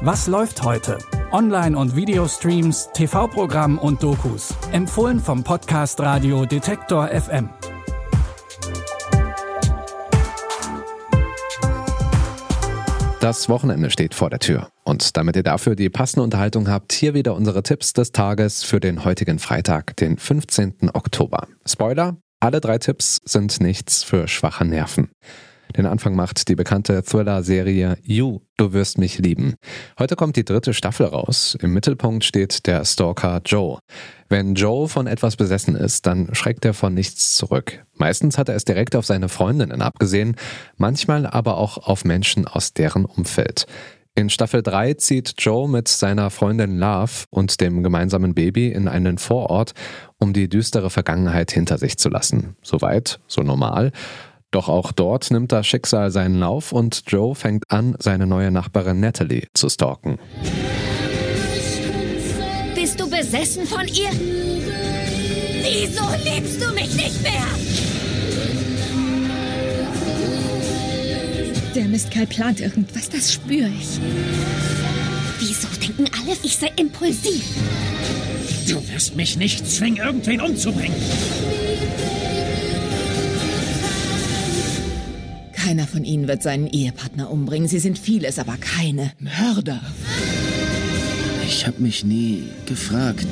Was läuft heute? Online- und Videostreams, TV-Programm und Dokus. Empfohlen vom Podcast Radio Detektor FM. Das Wochenende steht vor der Tür. Und damit ihr dafür die passende Unterhaltung habt, hier wieder unsere Tipps des Tages für den heutigen Freitag, den 15. Oktober. Spoiler, alle drei Tipps sind nichts für schwache Nerven. Den Anfang macht die bekannte Thriller-Serie You, du wirst mich lieben. Heute kommt die dritte Staffel raus. Im Mittelpunkt steht der Stalker Joe. Wenn Joe von etwas besessen ist, dann schreckt er von nichts zurück. Meistens hat er es direkt auf seine Freundinnen abgesehen, manchmal aber auch auf Menschen aus deren Umfeld. In Staffel 3 zieht Joe mit seiner Freundin Love und dem gemeinsamen Baby in einen Vorort, um die düstere Vergangenheit hinter sich zu lassen. Soweit, so normal. Doch auch dort nimmt das Schicksal seinen Lauf und Joe fängt an, seine neue Nachbarin Natalie zu stalken. Bist du besessen von ihr? Wieso liebst du mich nicht mehr? Der Mistkerl plant irgendwas, das spüre ich. Wieso denken alle, ich sei impulsiv? Du wirst mich nicht zwingen, irgendwen umzubringen. Keiner von ihnen wird seinen Ehepartner umbringen. Sie sind vieles, aber keine Mörder. Ich habe mich nie gefragt,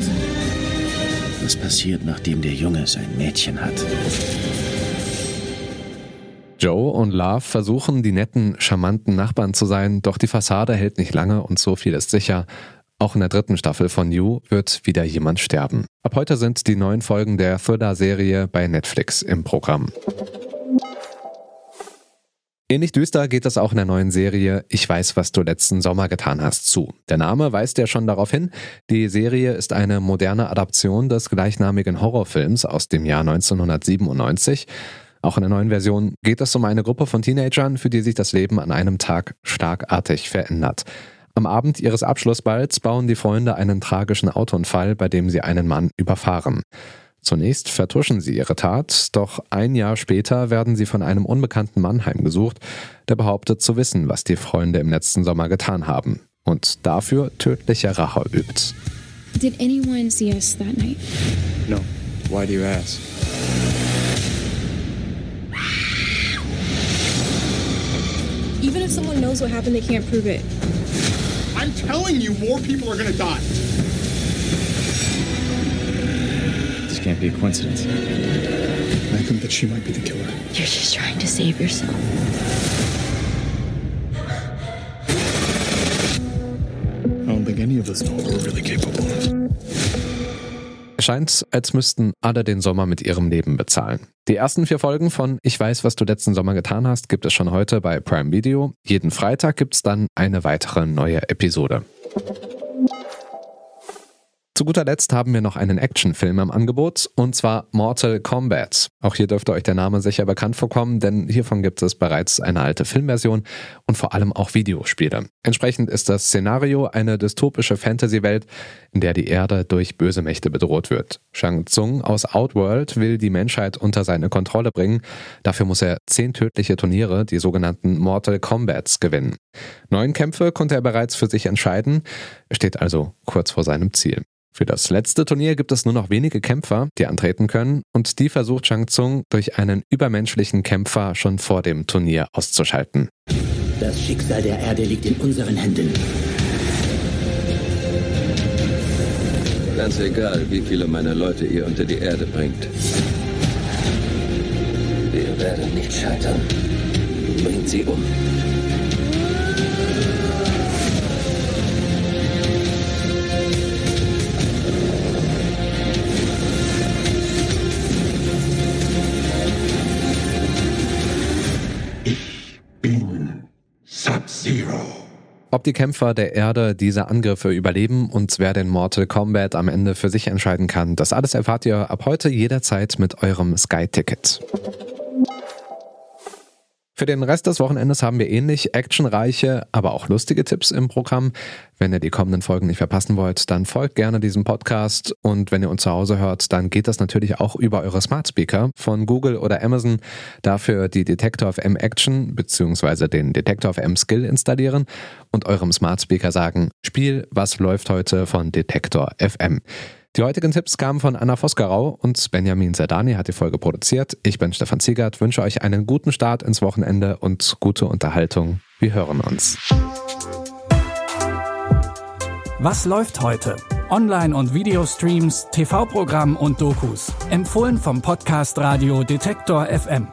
was passiert, nachdem der Junge sein Mädchen hat. Joe und Love versuchen, die netten, charmanten Nachbarn zu sein, doch die Fassade hält nicht lange und so viel ist sicher. Auch in der dritten Staffel von You wird wieder jemand sterben. Ab heute sind die neuen Folgen der Thriller-Serie bei Netflix im Programm. Ähnlich düster geht es auch in der neuen Serie Ich weiß, was du letzten Sommer getan hast zu. Der Name weist ja schon darauf hin. Die Serie ist eine moderne Adaption des gleichnamigen Horrorfilms aus dem Jahr 1997. Auch in der neuen Version geht es um eine Gruppe von Teenagern, für die sich das Leben an einem Tag starkartig verändert. Am Abend ihres Abschlussballs bauen die Freunde einen tragischen Autounfall, bei dem sie einen Mann überfahren. Zunächst vertuschen sie ihre Tat, doch ein Jahr später werden sie von einem unbekannten Mann heimgesucht, der behauptet zu wissen, was die Freunde im letzten Sommer getan haben und dafür tödliche Rache übt. Did anyone see us that night? No. Why do you ask? Even if someone knows what happened, they can't prove it. I'm telling you, more people are gonna die. Can't be a coincidence. I think that she might be the killer. You're just trying to save yourself. I don't think any of us know what we're really capable of. Es scheint, als müssten alle den Sommer mit ihrem Leben bezahlen. Die ersten vier Folgen von Ich weiß, was du letzten Sommer getan hast, gibt es schon heute bei Prime Video. Jeden Freitag gibt es dann eine weitere neue Episode. Zu guter Letzt haben wir noch einen Actionfilm im Angebot, und zwar Mortal Kombat. Auch hier dürfte euch der Name sicher bekannt vorkommen, denn hiervon gibt es bereits eine alte Filmversion und vor allem auch Videospiele. Entsprechend ist das Szenario eine dystopische Fantasy-Welt, in der die Erde durch böse Mächte bedroht wird. Shang Tsung aus Outworld will die Menschheit unter seine Kontrolle bringen. Dafür muss er zehn tödliche Turniere, die sogenannten Mortal Kombats, gewinnen. Neun Kämpfe konnte er bereits für sich entscheiden. Steht also kurz vor seinem Ziel. Für das letzte Turnier gibt es nur noch wenige Kämpfer, die antreten können, und die versucht Shang Tsung durch einen übermenschlichen Kämpfer schon vor dem Turnier auszuschalten. Das Schicksal der Erde liegt in unseren Händen. Ganz egal, wie viele meiner Leute ihr unter die Erde bringt. Wir werden nicht scheitern. Bringt sie um. Ob die Kämpfer der Erde diese Angriffe überleben und wer den Mortal Kombat am Ende für sich entscheiden kann, das alles erfahrt ihr ab heute jederzeit mit eurem Sky-Ticket. Für den Rest des Wochenendes haben wir ähnlich actionreiche, aber auch lustige Tipps im Programm. Wenn ihr die kommenden Folgen nicht verpassen wollt, dann folgt gerne diesem Podcast und wenn ihr uns zu Hause hört, dann geht das natürlich auch über eure Smart Speaker von Google oder Amazon. Dafür die Detector FM Action bzw. den Detector FM Skill installieren und eurem Smart Speaker sagen, Spiel, was läuft heute von Detector FM. Die heutigen Tipps kamen von Anna Vosgerau und Benjamin Zerdani hat die Folge produziert. Ich bin Stefan Ziegert, wünsche euch einen guten Start ins Wochenende und gute Unterhaltung. Wir hören uns. Was läuft heute? Online- und Videostreams, TV-Programm und Dokus. Empfohlen vom Podcast Radio Detektor FM.